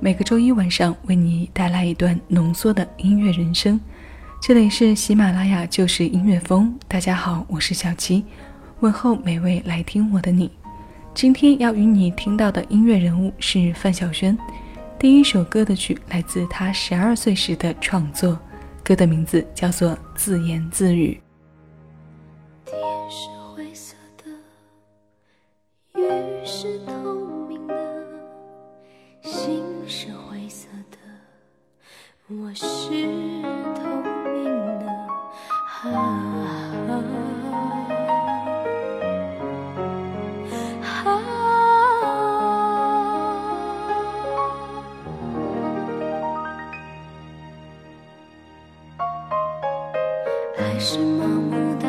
每个周一晚上为你带来一段浓缩的音乐人生，这里是喜马拉雅就是音乐风。大家好，我是小七，问候每位来听我的你。今天要与你听到的音乐人物是范晓萱，第一首歌的曲来自她十二岁时的创作，歌的名字叫做《自言自语》。我是是透明的，爱是盲目的，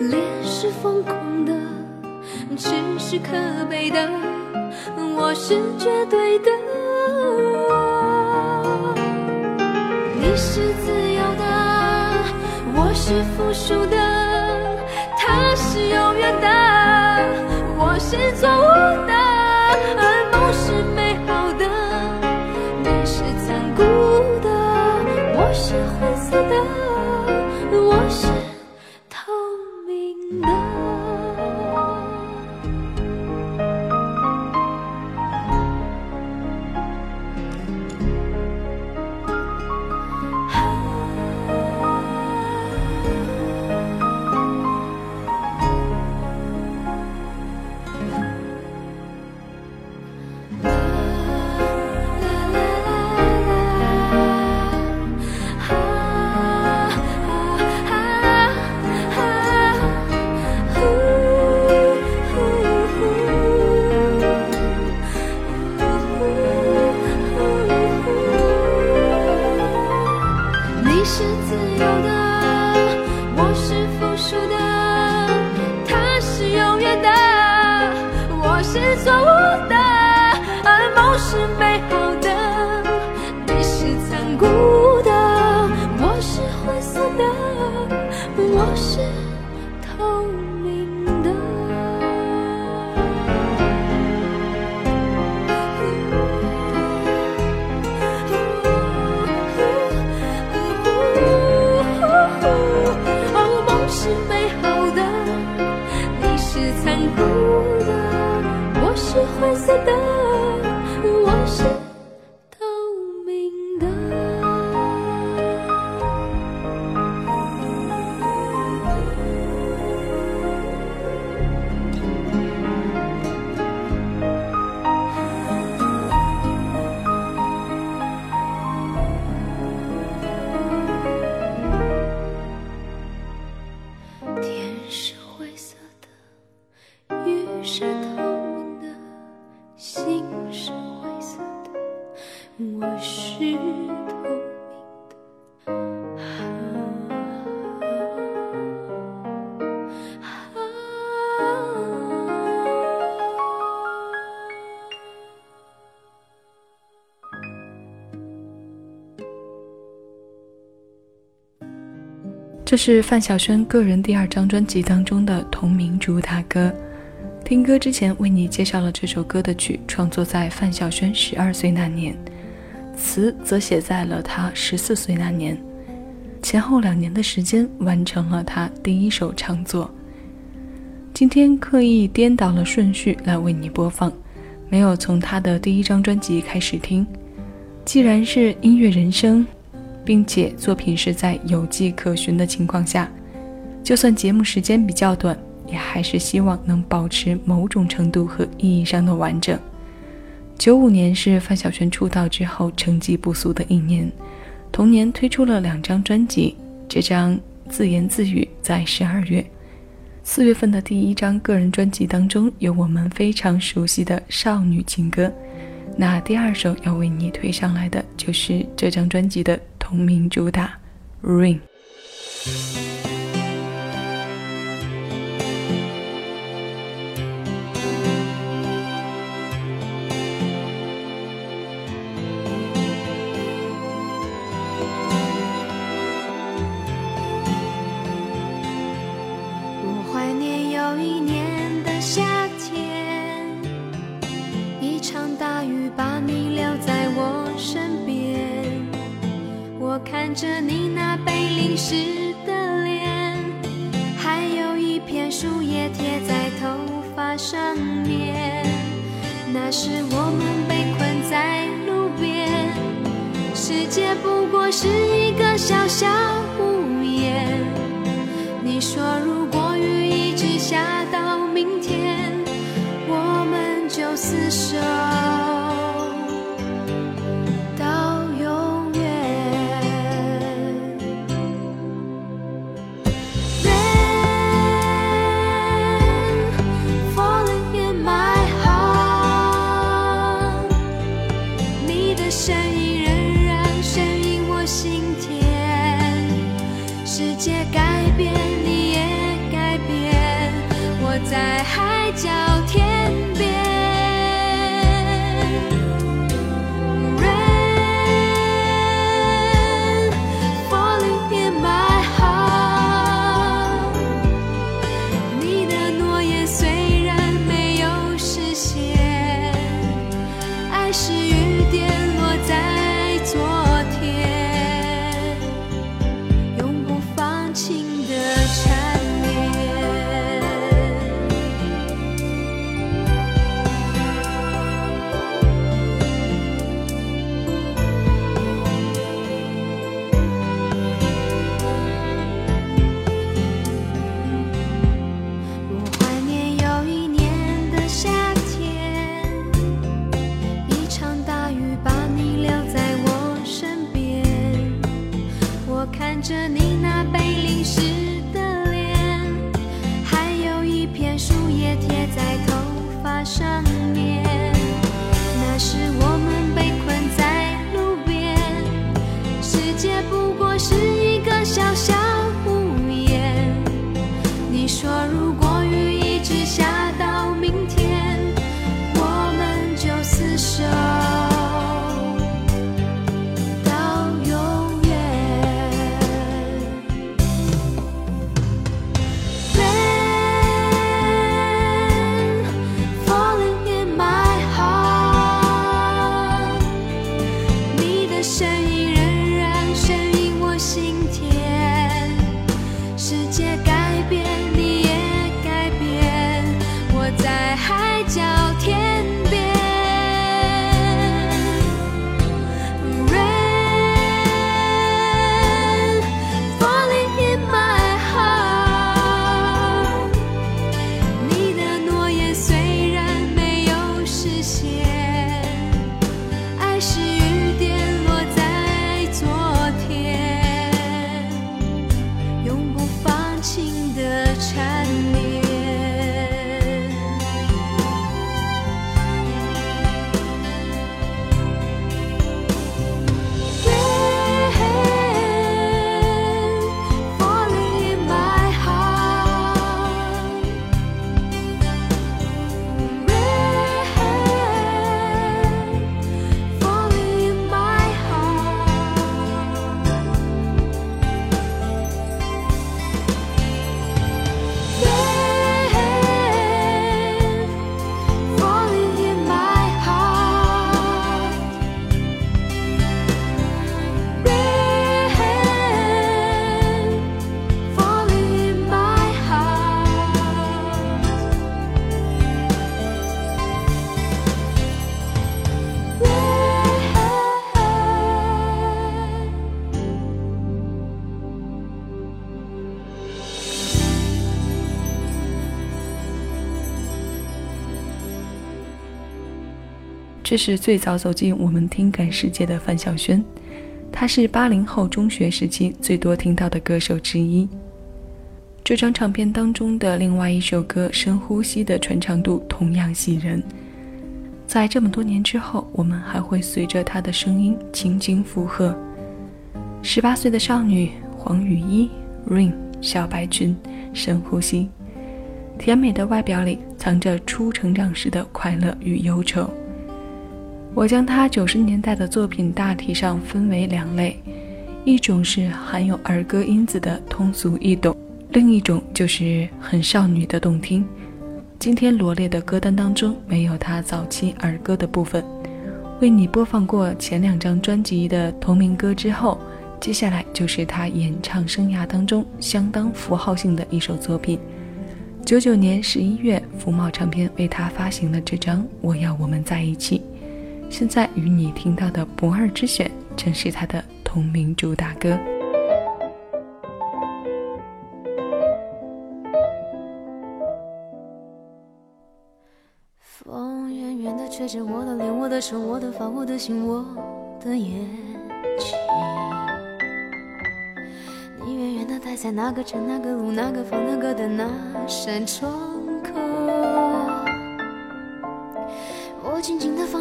恋是疯狂的，痴是可悲的，我是绝对的。你是自由的我是附属的他是永远的我是错误的。残酷的我是灰色的。这是范晓萱个人第二张专辑当中的同名主打歌。听歌之前为你介绍了这首歌的曲，创作在范晓萱十二岁那年，词则写在了她十四岁那年，前后两年的时间完成了她第一首创作。今天刻意颠倒了顺序来为你播放，没有从她的第一张专辑开始听。既然是音乐人生。并且作品是在有迹可循的情况下，就算节目时间比较短，也还是希望能保持某种程度和意义上的完整。九五年是范晓萱出道之后成绩不俗的一年，同年推出了两张专辑。这张《自言自语》在十二月，四月份的第一张个人专辑当中有我们非常熟悉的少女情歌，那第二首要为你推上来的就是这张专辑的同名主打《Rain》。看着你那被淋湿的脸，还有一片树叶贴在头发上面。那时我们被困在路边，世界不过是一个小小屋檐。你说如笑这是最早走进我们听感世界的范晓萱，她是八零后中学时期最多听到的歌手之一。这张唱片当中的另外一首歌《深呼吸》的传唱度同样喜人，在这么多年之后，我们还会随着她的声音轻轻附和。十八岁的少女黄雨衣，Rain，小白裙，深呼吸，甜美的外表里藏着初成长时的快乐与忧愁。我将她九十年代的作品大体上分为两类，一种是含有儿歌因子的通俗易懂，另一种就是很少女的动听。今天罗列的歌单当中没有她早期儿歌的部分，为你播放过前两张专辑的同名歌之后。接下来就是他演唱生涯当中相当符号性的一首作品。九九年十一月，福茂唱片为他发行了这张《我要我们在一起》。现在与你听到的不二之选，正是他的同名主打歌。风远远的吹着我的脸，我的手，我的发，我的心，我的眼睛。你远远的待在哪个城、哪个路、哪个房、哪个的那扇窗口，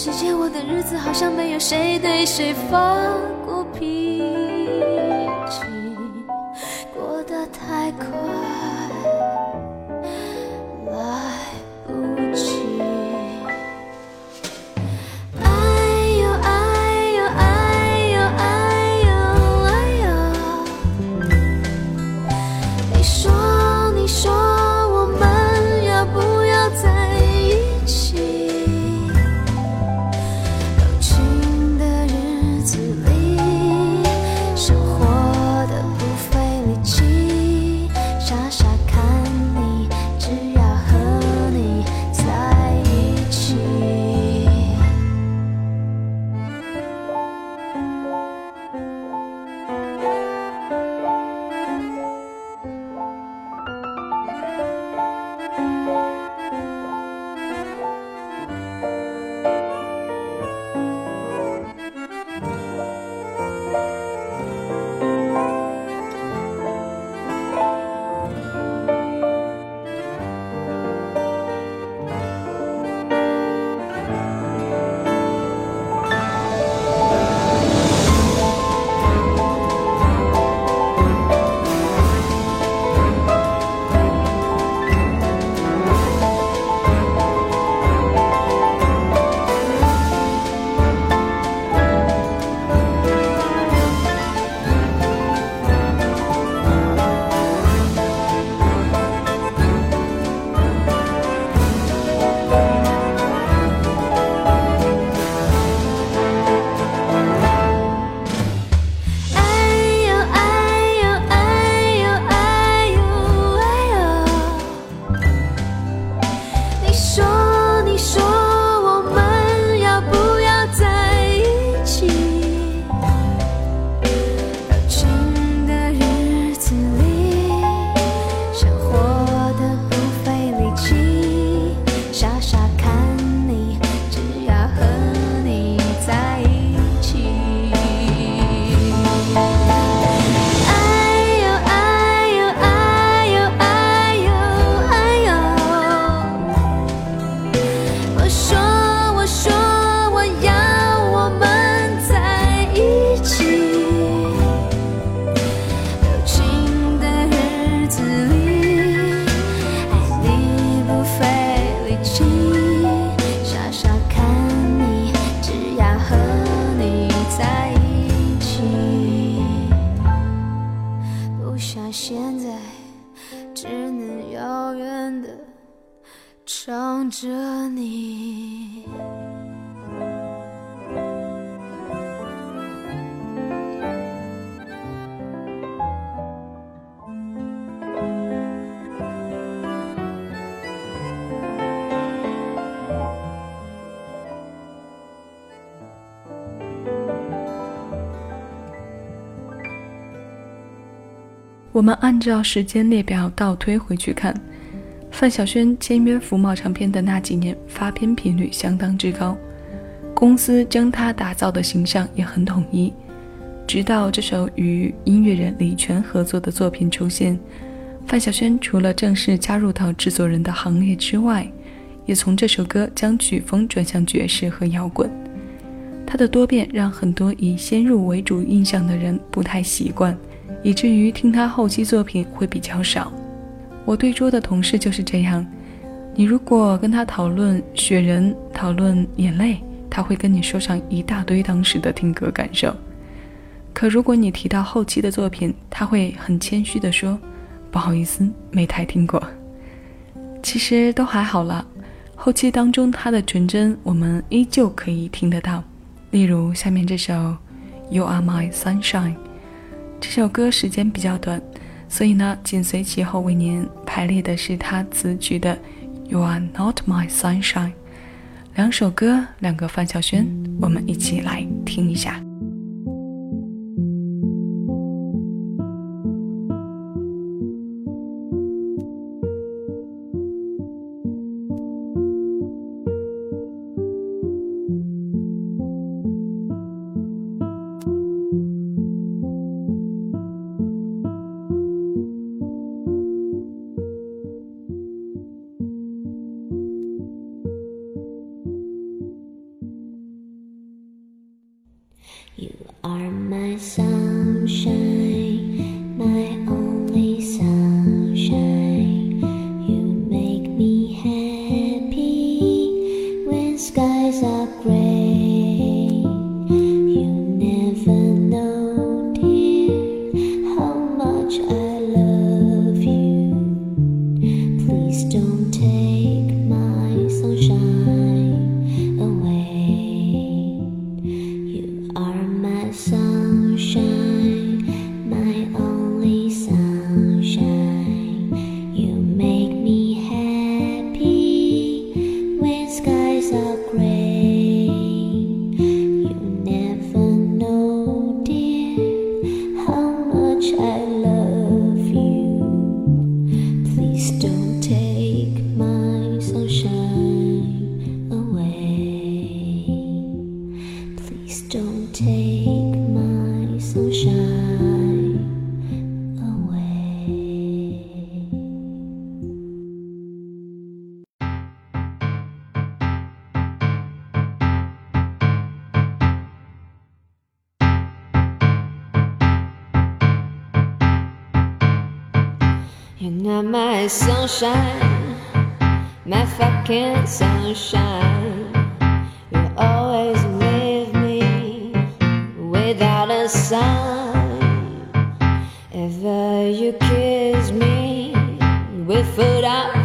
世界，我的日子，好像没有谁对谁发过脾气，过得太快。我们按照时间列表倒推回去看，范晓萱签约福茂唱片的那几年，发片频率相当之高，公司将她打造的形象也很统一。直到这首与音乐人李泉合作的作品出现，范晓萱除了正式加入到制作人的行列之外，也从这首歌将曲风转向爵士和摇滚。她的多变让很多以先入为主印象的人不太习惯，以至于听他后期作品会比较少。我对桌的同事就是这样，你如果跟他讨论《雪人》、讨论《眼泪》，他会跟你说上一大堆当时的听歌感受。可如果你提到后期的作品，他会很谦虚地说：“不好意思，没太听过。”其实都还好了，后期当中他的纯真，我们依旧可以听得到。例如下面这首《You Are My Sunshine》，这首歌时间比较短，所以呢，紧随其后为您排列的是他词曲的《You Are Not My Sunshine》。两首歌，两个范晓萱，我们一起来听一下。You are my sunshine. My fucking sunshine. You always leave me without a sign. Ever you kiss me with foot out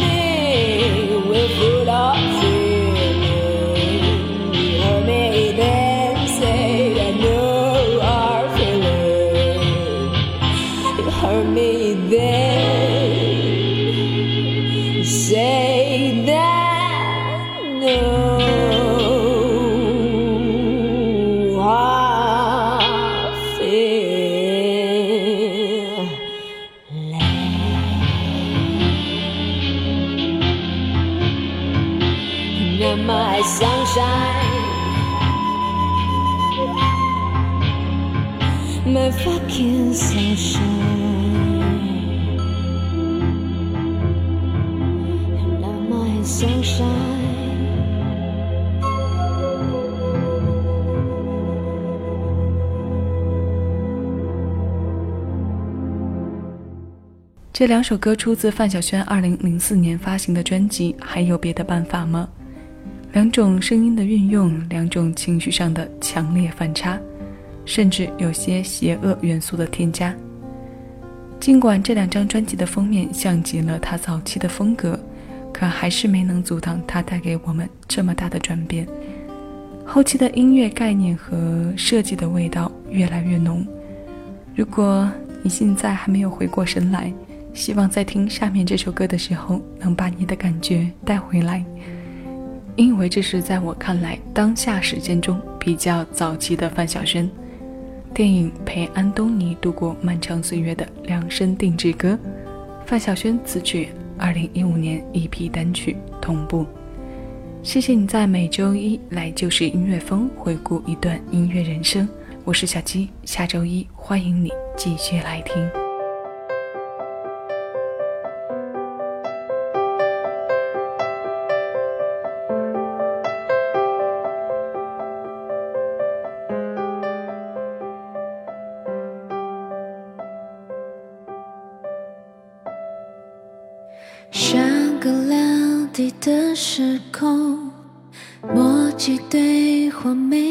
me with full 这两首歌出自范晓萱2004年发行的专辑《还有别的办法吗》，两种声音的运用，两种情绪上的强烈反差。甚至有些邪恶元素的添加。尽管这两张专辑的封面像极了他早期的风格，可还是没能阻挡他带给我们这么大的转变。后期的音乐概念和设计的味道越来越浓。如果你现在还没有回过神来，希望在听下面这首歌的时候能把你的感觉带回来，因为这是在我看来当下时间中比较早期的范晓萱。电影陪安东尼度过漫长岁月的量身定制歌，范晓萱词曲，二零一五年 EP 单曲同步。谢谢你在每周一来就是音乐风回顾一段音乐人生，我是小鸡，下周一欢迎你继续来听。空，默契对话没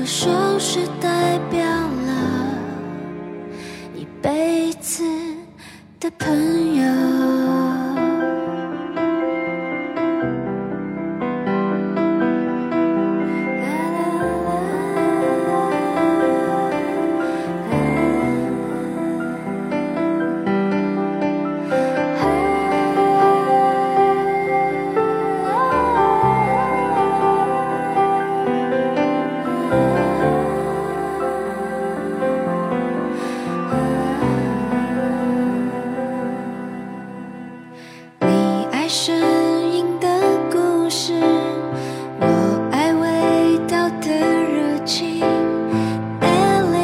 握手是代表了一辈子的朋友。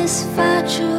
satisfied you.